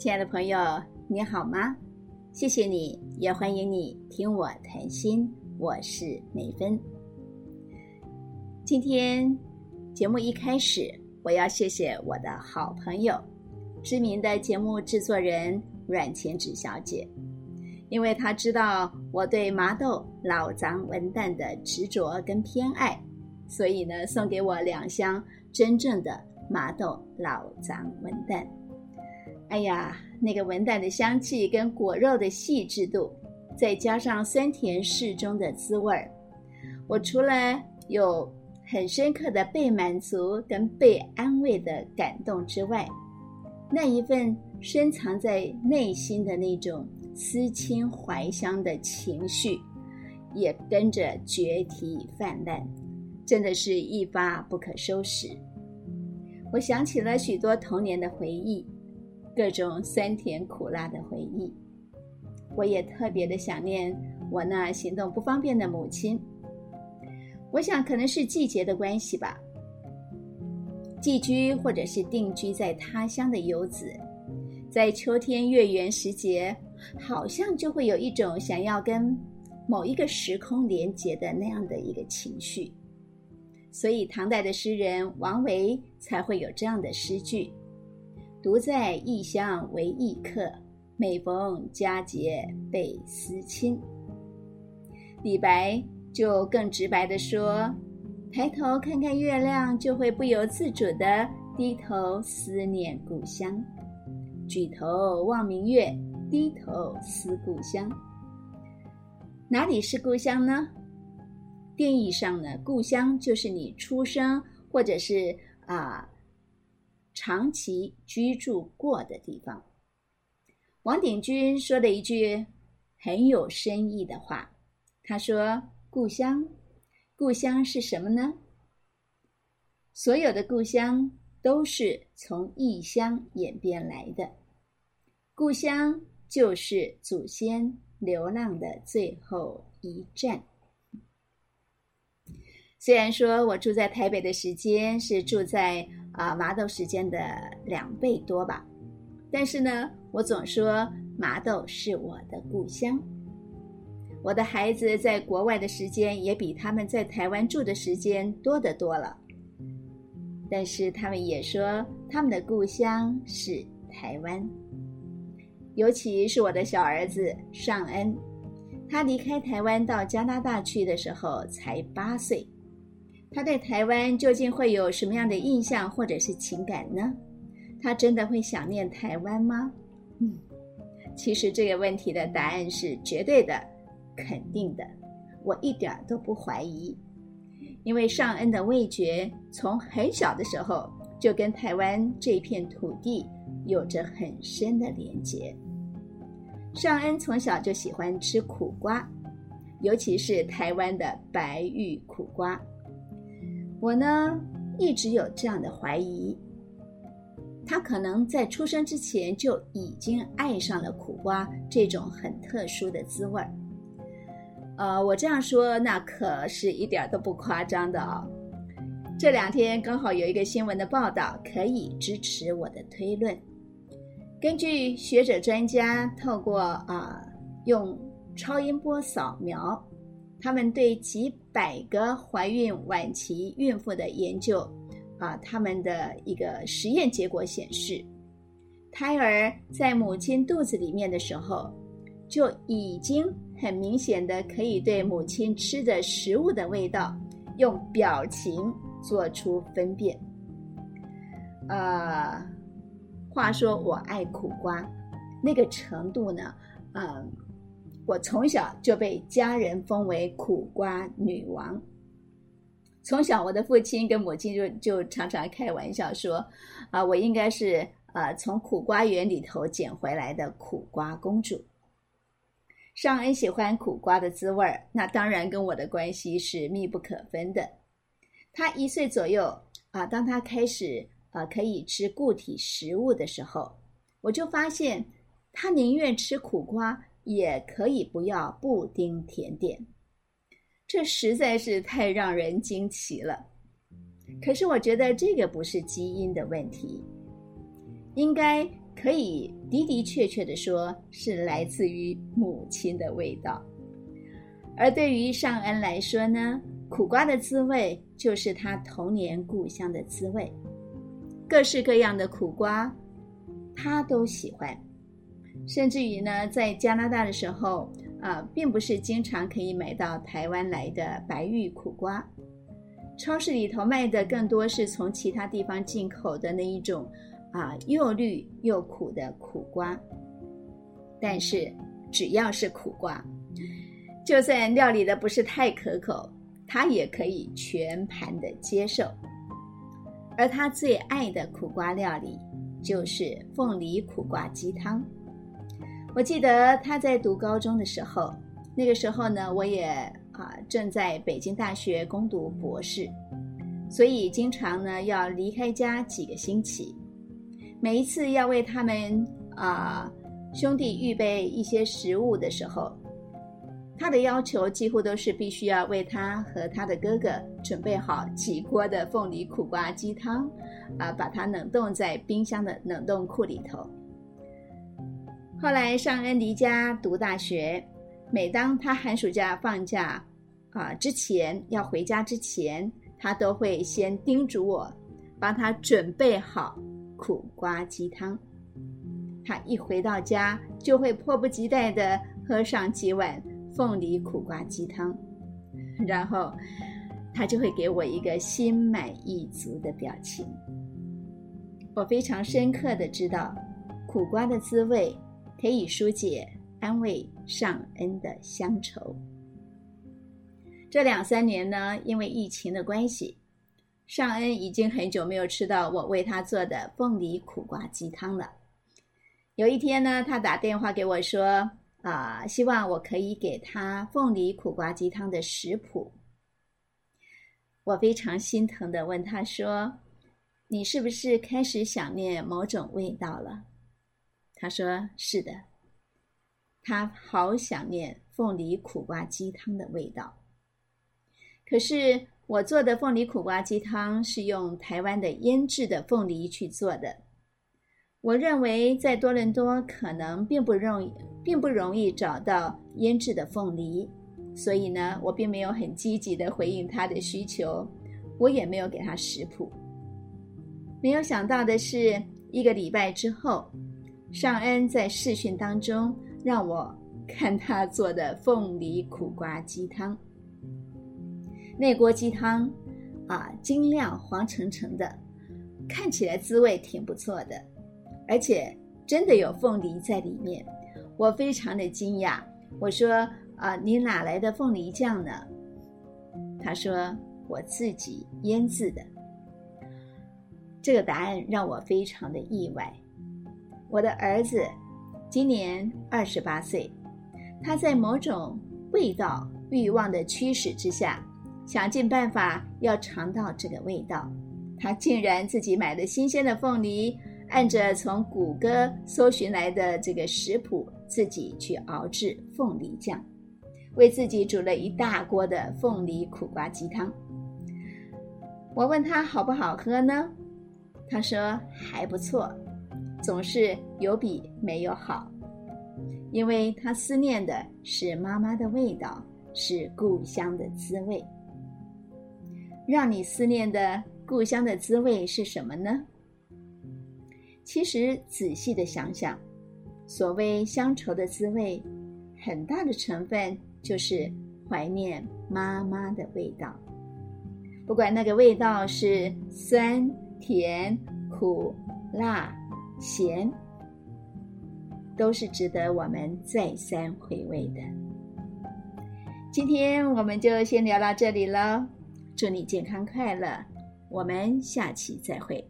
亲爱的朋友，你好吗？谢谢你，也欢迎你听我谈心。我是美芬。今天节目一开始，我要谢谢我的好朋友，知名的节目制作人阮前芷小姐，因为她知道我对麻豆老脏文旦的执着跟偏爱，所以呢，送给我两箱真正的麻豆老脏文旦。哎呀，那个文旦的香气跟果肉的细致度，再加上酸甜适中的滋味儿，我除了有很深刻的被满足跟被安慰的感动之外，那一份深藏在内心的那种思亲怀乡的情绪，也跟着决堤泛滥，真的是一发不可收拾。我想起了许多童年的回忆。各种酸甜苦辣的回忆，我也特别的想念我那行动不方便的母亲。我想可能是季节的关系吧，寄居或者是定居在他乡的游子，在秋天月圆时节，好像就会有一种想要跟某一个时空连结的那样的一个情绪。所以唐代的诗人王维才会有这样的诗句。独在异乡为异客，每逢佳节倍思亲。李白就更直白的说：“抬头看看月亮，就会不由自主的低头思念故乡；举头望明月，低头思故乡。哪里是故乡呢？定义上呢，故乡就是你出生或者是啊。”长期居住过的地方，王鼎钧说了一句很有深意的话。他说：“故乡，故乡是什么呢？所有的故乡都是从异乡演变来的，故乡就是祖先流浪的最后一站。”虽然说我住在台北的时间是住在啊麻豆时间的两倍多吧，但是呢，我总说麻豆是我的故乡。我的孩子在国外的时间也比他们在台湾住的时间多得多了，但是他们也说他们的故乡是台湾。尤其是我的小儿子尚恩，他离开台湾到加拿大去的时候才八岁。他对台湾究竟会有什么样的印象或者是情感呢？他真的会想念台湾吗？嗯，其实这个问题的答案是绝对的、肯定的，我一点都不怀疑。因为尚恩的味觉从很小的时候就跟台湾这片土地有着很深的连结。尚恩从小就喜欢吃苦瓜，尤其是台湾的白玉苦瓜。我呢，一直有这样的怀疑，他可能在出生之前就已经爱上了苦瓜这种很特殊的滋味儿。呃，我这样说那可是一点都不夸张的哦。这两天刚好有一个新闻的报道可以支持我的推论。根据学者专家透过啊用超音波扫描。他们对几百个怀孕晚期孕妇的研究，啊，他们的一个实验结果显示，胎儿在母亲肚子里面的时候，就已经很明显的可以对母亲吃的食物的味道用表情做出分辨。呃，话说我爱苦瓜，那个程度呢，嗯。我从小就被家人封为苦瓜女王。从小，我的父亲跟母亲就就常常开玩笑说：“啊，我应该是啊从苦瓜园里头捡回来的苦瓜公主。”尚恩喜欢苦瓜的滋味儿，那当然跟我的关系是密不可分的。他一岁左右啊，当他开始啊可以吃固体食物的时候，我就发现他宁愿吃苦瓜。也可以不要布丁甜点，这实在是太让人惊奇了。可是我觉得这个不是基因的问题，应该可以的的确确的说是来自于母亲的味道。而对于尚恩来说呢，苦瓜的滋味就是他童年故乡的滋味，各式各样的苦瓜，他都喜欢。甚至于呢，在加拿大的时候，啊，并不是经常可以买到台湾来的白玉苦瓜，超市里头卖的更多是从其他地方进口的那一种，啊，又绿又苦的苦瓜。但是只要是苦瓜，就算料理的不是太可口，他也可以全盘的接受。而他最爱的苦瓜料理就是凤梨苦瓜鸡汤。我记得他在读高中的时候，那个时候呢，我也啊正在北京大学攻读博士，所以经常呢要离开家几个星期。每一次要为他们啊兄弟预备一些食物的时候，他的要求几乎都是必须要为他和他的哥哥准备好几锅的凤梨苦瓜鸡汤，啊，把它冷冻在冰箱的冷冻库里头。后来尚恩离家读大学，每当他寒暑假放假，啊之前要回家之前，他都会先叮嘱我，帮他准备好苦瓜鸡汤。他一回到家，就会迫不及待地喝上几碗凤梨苦瓜鸡汤，然后他就会给我一个心满意足的表情。我非常深刻的知道苦瓜的滋味。可以疏解、安慰尚恩的乡愁。这两三年呢，因为疫情的关系，尚恩已经很久没有吃到我为他做的凤梨苦瓜鸡汤了。有一天呢，他打电话给我说：“啊，希望我可以给他凤梨苦瓜鸡汤的食谱。”我非常心疼的问他说：“你是不是开始想念某种味道了？”他说：“是的，他好想念凤梨苦瓜鸡汤的味道。可是我做的凤梨苦瓜鸡汤是用台湾的腌制的凤梨去做的。我认为在多伦多可能并不容易，并不容易找到腌制的凤梨，所以呢，我并没有很积极的回应他的需求，我也没有给他食谱。没有想到的是，一个礼拜之后。”尚恩在视讯当中让我看他做的凤梨苦瓜鸡汤。那锅鸡汤啊，金亮黄澄澄的，看起来滋味挺不错的，而且真的有凤梨在里面。我非常的惊讶，我说：“啊，你哪来的凤梨酱呢？”他说：“我自己腌制的。”这个答案让我非常的意外。我的儿子今年二十八岁，他在某种味道欲望的驱使之下，想尽办法要尝到这个味道。他竟然自己买了新鲜的凤梨，按着从谷歌搜寻来的这个食谱，自己去熬制凤梨酱，为自己煮了一大锅的凤梨苦瓜鸡汤。我问他好不好喝呢？他说还不错。总是有比没有好，因为他思念的是妈妈的味道，是故乡的滋味。让你思念的故乡的滋味是什么呢？其实仔细的想想，所谓乡愁的滋味，很大的成分就是怀念妈妈的味道。不管那个味道是酸、甜、苦、辣。咸，都是值得我们再三回味的。今天我们就先聊到这里了，祝你健康快乐，我们下期再会。